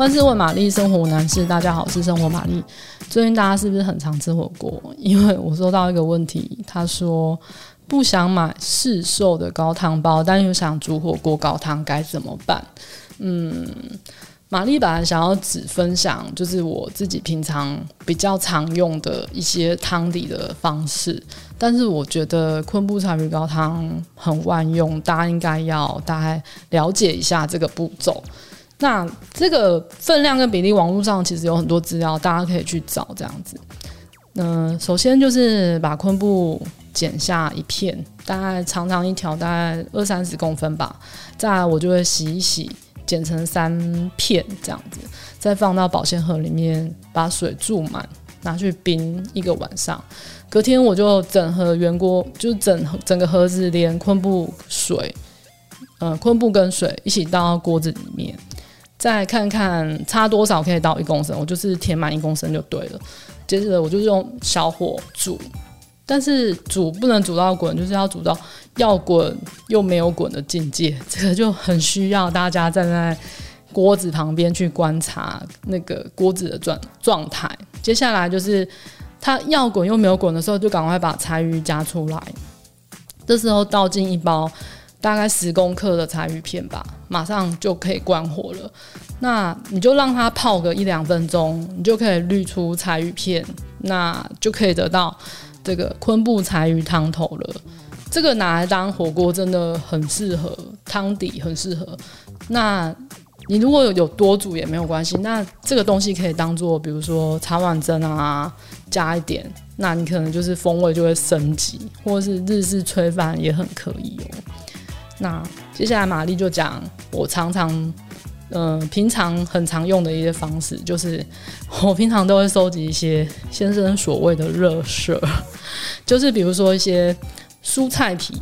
万事问玛丽，生活难事。大家好，是生活玛丽。最近大家是不是很常吃火锅？因为我收到一个问题，他说不想买市售的高汤包，但又想煮火锅高汤，该怎么办？嗯，玛丽本来想要只分享就是我自己平常比较常用的一些汤底的方式，但是我觉得昆布柴鱼高汤很万用，大家应该要大概了解一下这个步骤。那这个分量跟比例，网络上其实有很多资料，大家可以去找这样子。嗯，首先就是把昆布剪下一片，大概长长一条，大概二三十公分吧。再来，我就会洗一洗，剪成三片这样子，再放到保鲜盒里面，把水注满，拿去冰一个晚上。隔天我就整盒原锅，就整整个盒子连昆布水，嗯，昆布跟水一起倒到锅子里面。再看看差多少可以倒一公升，我就是填满一公升就对了。接着我就是用小火煮，但是煮不能煮到滚，就是要煮到要滚又没有滚的境界。这个就很需要大家站在锅子旁边去观察那个锅子的状状态。接下来就是它要滚又没有滚的时候，就赶快把柴鱼夹出来。这时候倒进一包。大概十公克的柴鱼片吧，马上就可以关火了。那你就让它泡个一两分钟，你就可以滤出柴鱼片，那就可以得到这个昆布柴鱼汤头了。这个拿来当火锅真的很适合，汤底很适合。那你如果有多煮也没有关系，那这个东西可以当做，比如说茶碗蒸啊，加一点，那你可能就是风味就会升级，或是日式炊饭也很可以哦。那接下来玛丽就讲我常常，嗯、平常很常用的一些方式，就是我平常都会收集一些先生所谓的垃圾，就是比如说一些蔬菜皮，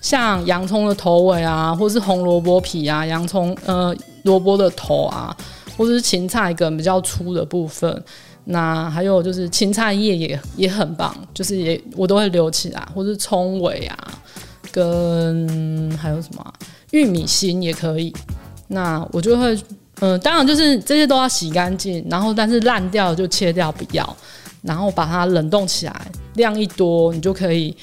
像洋葱的头尾啊，或是红萝卜皮啊，洋葱呃萝卜的头啊，或者是芹菜梗比较粗的部分，那还有就是芹菜叶也也很棒，就是也我都会留起来，或是葱尾啊。跟还有什么、啊、玉米芯也可以，那我就会，嗯、当然就是这些都要洗干净，然后但是烂掉就切掉不要，然后把它冷冻起来，量一多你就可以，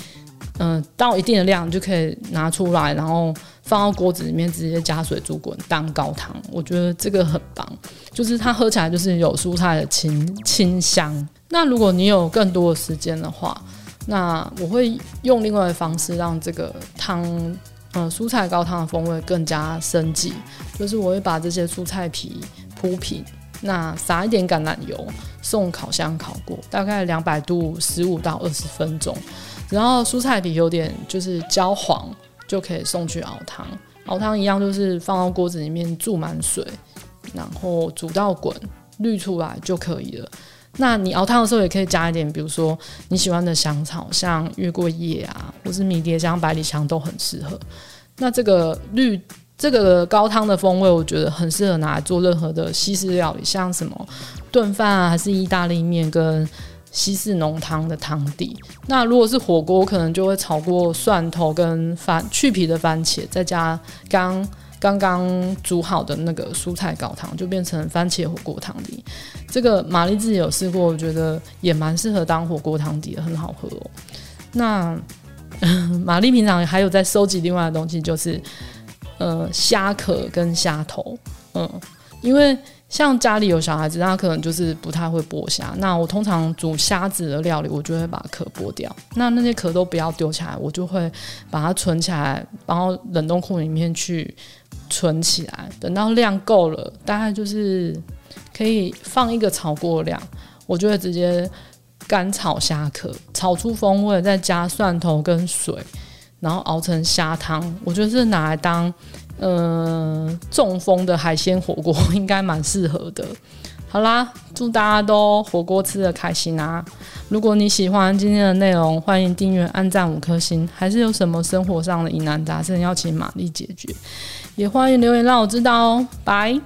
嗯、到一定的量就可以拿出来，然后放到锅子里面直接加水煮滚当高汤，我觉得这个很棒，就是它喝起来就是有蔬菜的清清香。那如果你有更多的时间的话，那我会用另外的方式让这个汤，嗯、呃，蔬菜高汤的风味更加升级。就是我会把这些蔬菜皮铺平，那撒一点橄榄油，送烤箱烤过，大概两百度十五到二十分钟。然后蔬菜皮有点就是焦黄，就可以送去熬汤。熬汤一样就是放到锅子里面注满水，然后煮到滚，滤出来就可以了。那你熬汤的时候也可以加一点，比如说你喜欢的香草，像月桂叶啊，或是迷迭香、百里香都很适合。那这个绿这个高汤的风味，我觉得很适合拿来做任何的西式料理，像什么炖饭啊，还是意大利面跟西式浓汤的汤底。那如果是火锅，可能就会炒过蒜头跟番去皮的番茄，再加刚。刚刚煮好的那个蔬菜高汤就变成番茄火锅汤底，这个玛丽自己有试过，我觉得也蛮适合当火锅汤底的，很好喝哦。那 玛丽平常还有在收集另外的东西，就是呃虾壳跟虾头，嗯，因为。像家里有小孩子，他可能就是不太会剥虾。那我通常煮虾子的料理，我就会把壳剥掉。那那些壳都不要丢起来，我就会把它存起来，然后冷冻库里面去存起来。等到量够了，大概就是可以放一个炒锅量，我就会直接干炒虾壳，炒出风味，再加蒜头跟水，然后熬成虾汤。我觉得是拿来当。嗯、呃，中风的海鲜火锅 应该蛮适合的。好啦，祝大家都火锅吃得开心啊！如果你喜欢今天的内容，欢迎订阅、按赞五颗星。还是有什么生活上的疑难杂症要请玛丽解决，也欢迎留言让我知道哦。拜。